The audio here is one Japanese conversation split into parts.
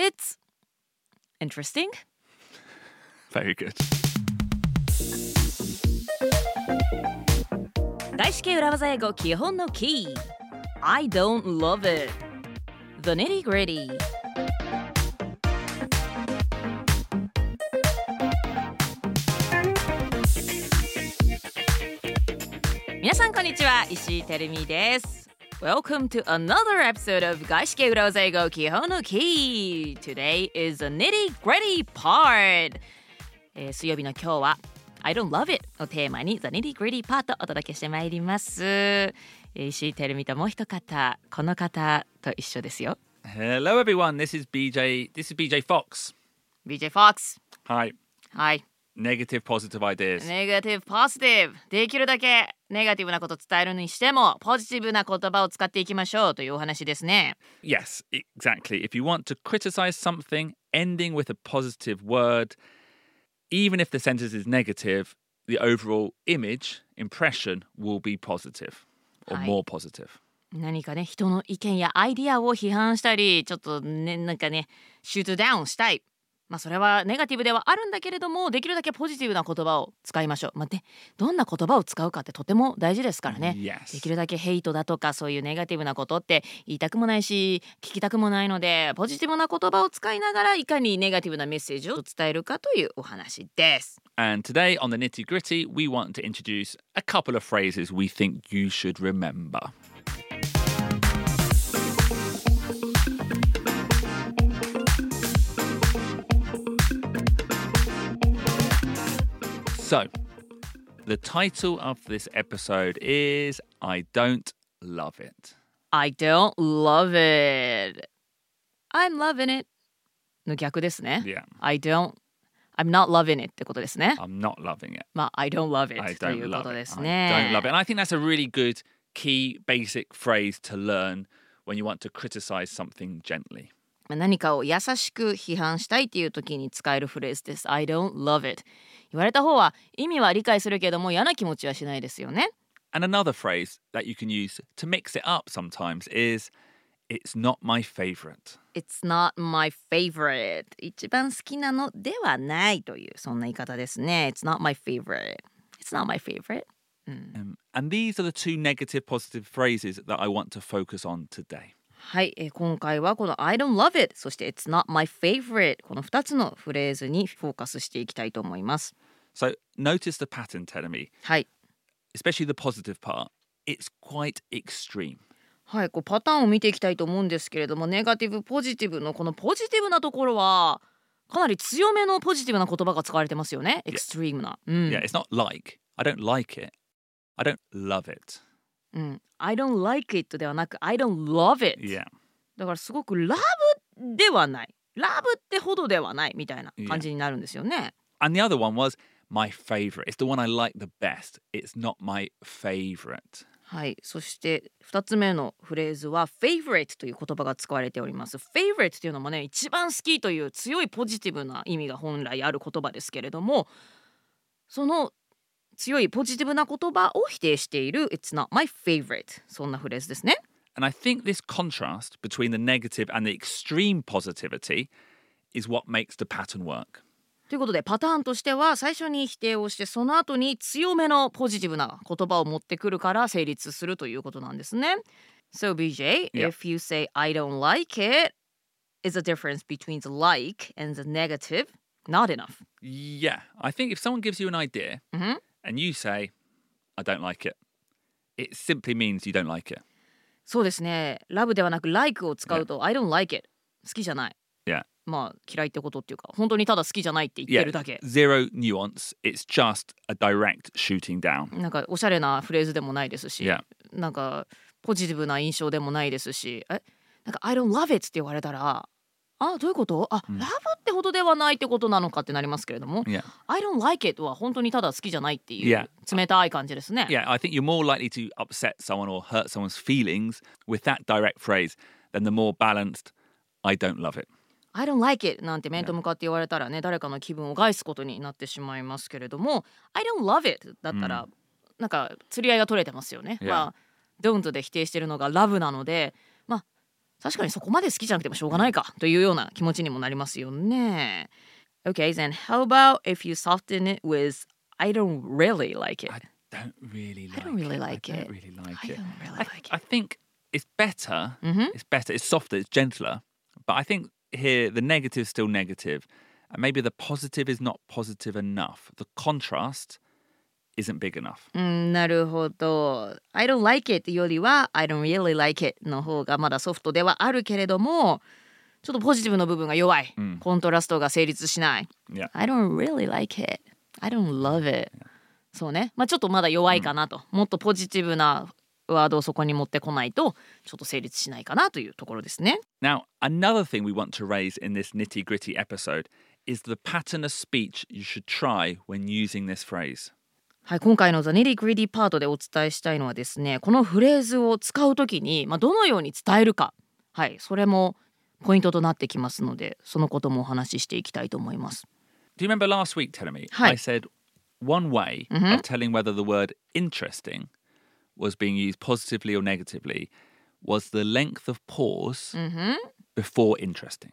It's interesting. Very good. 外資系裏技英語基本のキー I don't love it The nitty gritty 皆さんこんにちは石井てるみです Welcome to another episode of 外資系裏技英語基本のキー Today is the nitty gritty part、えー水曜日の今日は I don't love it をテーマに The nitty gritty part をお届けしてまいりますえー石井てるみともう一方この方と一緒ですよ Hello, everyone. This is BJ. This is BJ Fox. BJ Fox Hi. はい Negative, positive ideas. ネガティブポジティブできるだけネガティブなこと伝えるにしてもポジティブな言葉を使っていきましょうというお話ですね Yes, exactly. If you want to criticize something, ending with a positive word, even if the sentence is negative, the overall image, impression will be positive or more positive. 何かね人の意見やアイディアを批判したりちょっとねなんかねシュートダウンしたいまあそれはネガティブではあるんだけれどもできるだけポジティブな言葉を使いましょうまあねどんな言葉を使うかってとても大事ですからね Yes. できるだけヘイトだとかそういうネガティブなことって言いたくもないし聞きたくもないのでポジティブな言葉を使いながらいかにネガティブなメッセージを伝えるかというお話です。And today on the nitty gritty, we want to introduce a couple of phrases we think you should remember. So, the title of this episode is I Don't Love It. I don't love it. I'm loving it の逆ですね。 Yeah, I don't I'm not loving it ってことですね。 I'm not loving it. まあ I don't love it I と don't いうこ love と it. です I ね。 don't love it. And I think that's a really good key basic phrase to learn when you want to criticize something gently. まあ何かを優しく批判したいっていう時に使えるフレーズです。I don't love it 言われた方は意味は理解するけども嫌な気持ちはしないですよね。And another phrase that you can use to mix it up sometimes is it's not my favorite. It's not my favorite 一番好きなのではないというそんな言い方ですね。It's not my favorite It's not my favorite Um, and these are the two negative positive phrases that I want to focus on today. はい、えー今回はこの I don't love it そして It's not my favorite この2つのフレーズにフォーカスしていきたいと思います。So notice the pattern, Telemi, はい。especially the positive part. It's quite extreme. はい、こうパターンを見ていきたいと思うんですけれどもネガティブポジティブのこのポジティブなところはかなり強めのポジティブな言葉が使われてますよね。エクストリームな。うん。Yeah, it's not like. I don't like it. I don't love it. うん。I don't like it ではなく I don't love it。Yeah. だからすごくラブではない。ラブってほどではないみたいな感じになるんですよね。And the other one was my favorite. It's the one I like the best. It's not my favorite. はい。そして2つ目のフレーズは favorite という言葉が使われております。favorite というのもね一番好きという強いポジティブな意味が本来ある言葉ですけれどもその強いポジティブな言葉を否定している It's not my favorite そんなフレーズですね。And I think this contrast between the negative and the extreme positivity is what makes the pattern work. ということでパターンとしては最初に否定をしてその後に強めのポジティブな言葉を持ってくるから成立するということなんですね。So BJ, Yeah. if you say I don't like it, is the difference between the like and the negative not enough? Yeah, I think if someone gives you an idea Mhm. And you say, I don't like it, it simply means you don't like it. そうですね。ラブではなく like を使うと I don't like it 好きじゃない。Yeah. まあ嫌いってことっていうか本当にただ好きじゃないって言ってるだけ。zero nuance. It's just a direct shooting down. なんかおしゃれなフレーズでもないですし、Yeah. なんかポジティブな印象でもないですし、え、なんか I don't love it って言われたら、あ、どういうこと？あ、ラブってほどではないってことなのかってなりますけれども、Yeah. I don't like it は本当にただ好きじゃないっていう.冷たい感じですね。Yeah, I think you're more likely to upset someone or hurt someone's feelings with that direct phrase than the more balanced, I don't love it. I don't like it なんて面と向かって言われたらね、誰かの気分を害すことになってしまいますけれども、I don't love it だったら、なんか釣り合いが取れてますよね。まあ don't で否定してるのが love なので、まあ確かにそこまで好きじゃなくてもしょうがないかというような気持ちにもなりますよね。Okay, then how about if you soften it with I don't really like it? I don't really like I don't really it. like I don't it. really like I it. don't really I, like I it. think it's better. Mhm. It's better. It's softer. It's gentler. But I think here the negative is still negative, and maybe the positive is not positive enough. The contrast isn't big enough. うん、なるほど。I don't like it よりは I don't really like it の方がまだソフトではあるけれども、ちょっとポジティブの部分が弱い。うんコントラストが成立しない。Yeah. I don't really like it. I don't love it. そうね。まあちょっとまだ弱いかなと。もっとポジティブなワードをそこに持ってこないと、ちょっと成立しないかなというところですね。Now, another thing we want to raise in this nitty gritty episode is the pattern of speech you should try when using this phrase. はい、今回の The Nitty Gritty パートでお伝えしたいのはですね、このフレーズを使うときに、まあ、どのように伝えるか、はい、それもポイントとなってきますので、そのこともお話ししていきたいと思います。Do you remember last week, Telemi? Hi. I said one way of telling whether the word interesting was being used positively or negatively was the length of pause before interesting.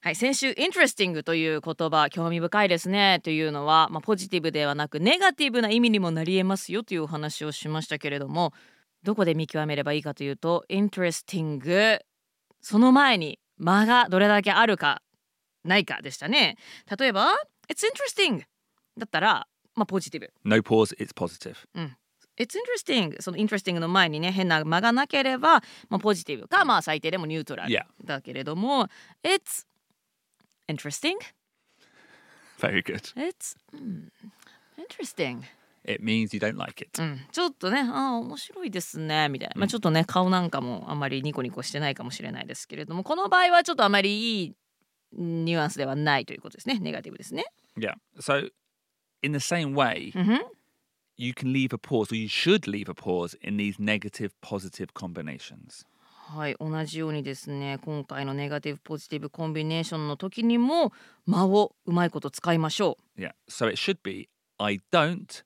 はい、先週 interesting という言葉興味深いですねというのは、まあ、ポジティブではなくネガティブな意味にもなりえますよというお話をしましたけれどもどこで見極めればいいかというと interesting その前に間がどれだけあるかないかでしたね例えば It's interesting だったら、まあ、ポジティブ No pause, it's positive. It's interesting その interesting の前にね変な間がなければ、まあ、ポジティブかまあ最低でもニュートラル Yeah. だけれども It's interesting Very good. It's、うん、interesting、It means you don't like it. うん、ちょっとねあー面白いですねみたいな、まあ、ちょっとね顔なんかもあんまりニコニコしてないかもしれないですけれどもこの場合はちょっとあまりいいニュアンスではないということですねネガティブですね Yeah. So, in the same way, うんふん you can leave a pause, or you should leave a pause in these negative positive combinations. はい同じようにですね今回のネガティブポジティブコンビネーションの時にも間をうまいこと使いましょう Yeah. So it should be I don't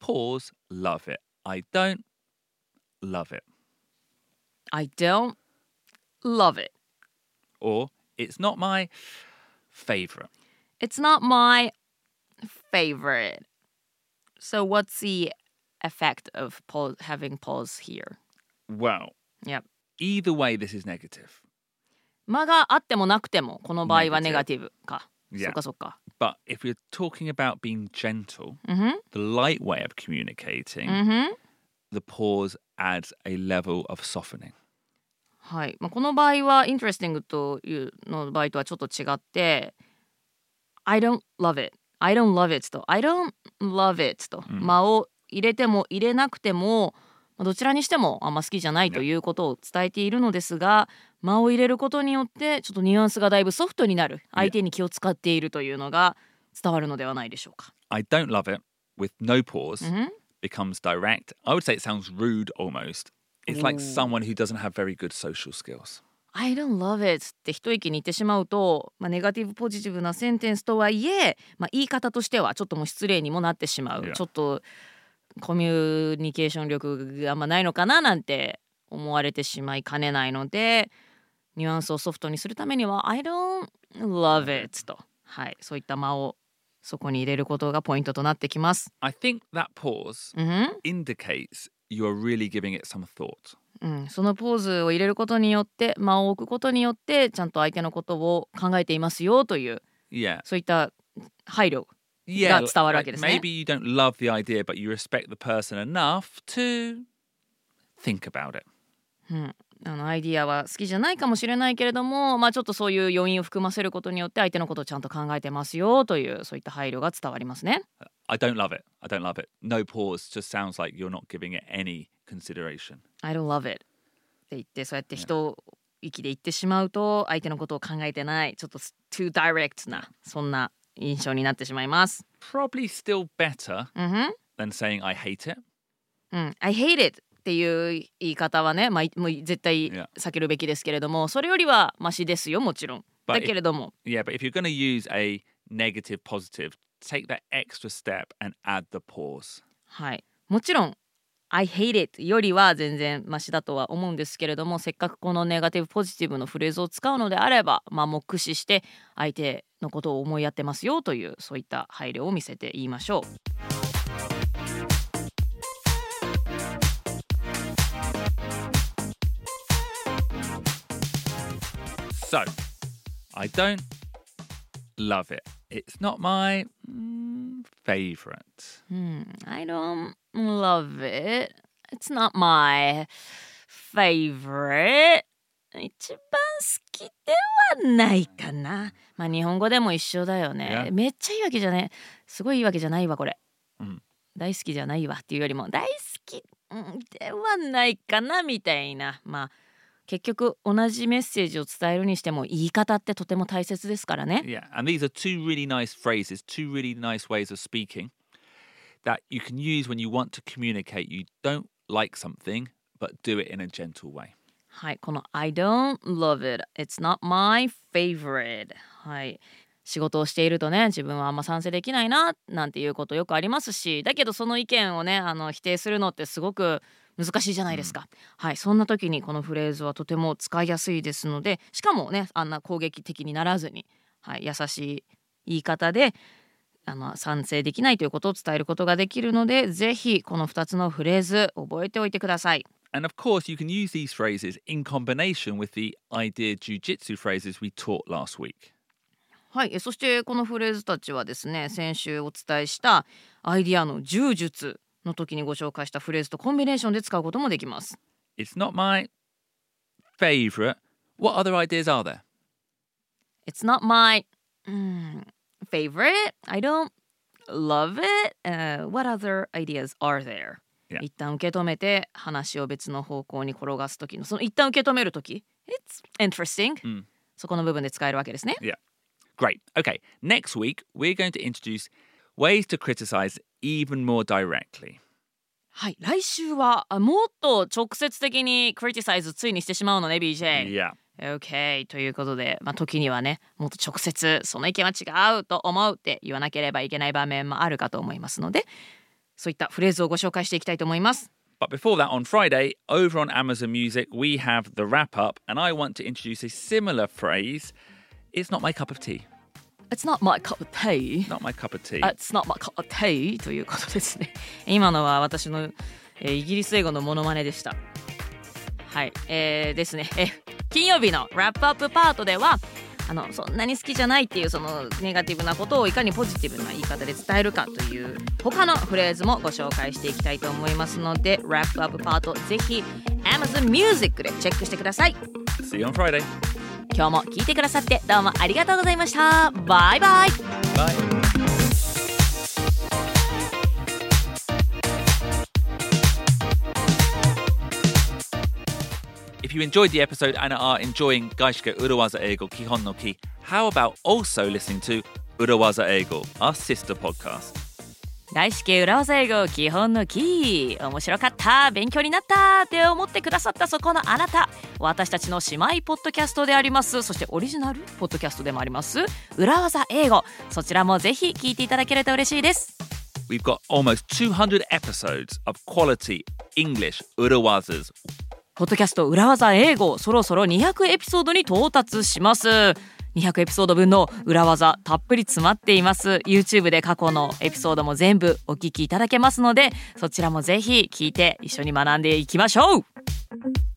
pause, love it. I don't love it. I don't love it Or it's not my favorite. It's not my favorite. So what's the effect of pause, having pause here? Well, Yep. Either way, this is negative. 間があってもなくてもこの場合はネガティブか。そっかそっか。But if you're talking about being gentle, the light way of communicating, the pause adds a level of softening. はい。まあ、この場合は interesting というの場合とはちょっと違って、I don't love it. I don't love it と I don't love it と、間を入れても入れなくてもまあどちらにしてもあんま好きじゃないということを伝えているのですが間を入れることによってちょっとニュアンスがだいぶソフトになる相手に気を使っているというのが伝わるのではないでしょうか。I don't love it with no pause becomes direct. I would say it sounds rude almost. It's like someone who doesn't have very good social skills. I don't love it って一息に言ってしまうと、まあ、ネガティブポジティブなセンテンスとはいえ、まあ、言い方としてはちょっともう失礼にもなってしまう.ちょっとコミュニケーション力があんまないのかななんて思われてしまいかねないのでニュアンスをソフトにするためには I don't love it と、はい、そういった間をそこに入れることがポイントとなってきます。I think that pause indicates you are really giving it some thought. うん、そのポーズを入れることによって間を置くことによってちゃんと相手のことを考えていますよという.そういった配慮 Yeah. が like- 伝わるわ like けですね。maybe you don't love the idea, but you respect the person enough to think about it. うん、あのアイディアは好きじゃないかもしれないけれども、まあ、ちょっとそういう要因を含ませることによって相手のことをちゃんと考えてますよというそういった配慮が伝わりますね。I don't love it. I don't love it. No pause just sounds like you're not giving it any consideration. I don't love it って言ってそうやって人息で言ってしまうと相手のことを考えてないちょっと too direct なそんな印象になってしまいます。Probably still better うんふん than saying I hate it. うん、I hate it っていう言い方はね、まあ、いもう絶対.避けるべきですけれどもそれよりはマシですよもちろん。だけれども Yeah, but if you're going to use a negative positive, take that extra step and add the pause. はい、もちろん I hate it よりは全然マシだとは思うんですけれどもせっかくこのネガティブポジティブのフレーズを使うのであればまあ目視して相手のことを思いやってますよというそういった配慮を見せて言いましょう。So, I don't love it. It's not my mm, favorite. Hmm, I don't love it. It's not my favorite. 一番好きではないかな。まあ日本語でも一緒だよね。めっちゃいいわけじゃねすごいいいわけじゃないわこれ。うん大好きじゃないわっていうよりも大好きうんではないかなみたいな。まあ結局同じメッセージを伝えるにしても言い方ってとても大切ですからね。Yeah, and these are two really nice phrases, two really nice ways of speaking that you can use when you want to communicate you don't like something, but do it in a gentle way. はい、この I don't love it. It's not my favorite. はい。仕事をしているとね、自分はあんま賛成できないな、なんていうことよくありますし、だけどその意見をね、あの否定するのってすごく難しいじゃないですか。はい、そんな時にこのフレーズはとても使いやすいですので、しかもね、あんな攻撃的にならずに、はい、優しい言い方で、あの賛成できないということを伝えることができるので、ぜひこの2つのフレーズ覚えておいてください。And of course, you can use these phrases in combination with the idea jujitsu phrases we taught last week. はい、えそしてこのフレーズたちはですね先週お伝えしたアイディアの柔術の時にご紹介したフレーズとコンビネーションで使うこともできます。 It's not my favorite. What other ideas are there? It's not my、mm, favorite. I don't love it.、Uh, what other ideas are there? Yeah. 一旦受け止めて話を別の方向に転がす時のその一旦受け止める時？It's interesting、うんそこの部分で使えるわけですね。Great. Okay, next week, we're going to introduce ways to criticize even more directly. はい、来週はあもっと直接的に criticize ついにしてしまうのね BJ。Yeah. OK ということで、まあ、時にはねもっと直接その意見は違うと思うって言わなければいけない場面もあるかと思いますのでそういったフレーズをご紹介していきたいと思います。But before that, on Friday, over on Amazon Music, we have the wrap up, and I want to introduce a similar phrase. It's not my cup of tea. It's not my cup of tea. Not my cup of tea. It's not my cup of tea ということですね。今のは私の、えーイギリス英語のモノマネでした。はい、えー、ですね。え金曜日のラップアップパートではあのそんなに好きじゃないっていうそのネガティブなことをいかにポジティブな言い方で伝えるかという他のフレーズもご紹介していきたいと思いますのでラップアップパートぜひ Amazon Music でチェックしてください。See you on Friday. 今日も聞いてくださってどうもありがとうございました。バイバイ。バイ。You enjoyed the episode and are enjoying Gaishike Urawaza Eigo Kihon no Ki, how about also listening to Urawaza Eigo, our sister podcast? 外資系裏技英語基本のキー面白かった勉強になったって思ってくださったそこのあなた私たちの姉妹ポッドキャストでありますそしてオリジナルポッドキャストでもあります裏技英語そちらもぜひ聞いていただけると嬉しいです We've got almost 200 episodes of quality English Urawazas ポッドキャスト裏技英語そろそろ200エピソードに到達します。200エピソード分の裏技たっぷり詰まっています。YouTube で過去のエピソードも全部お聞きいただけますのでそちらもぜひ聞いて一緒に学んでいきましょう。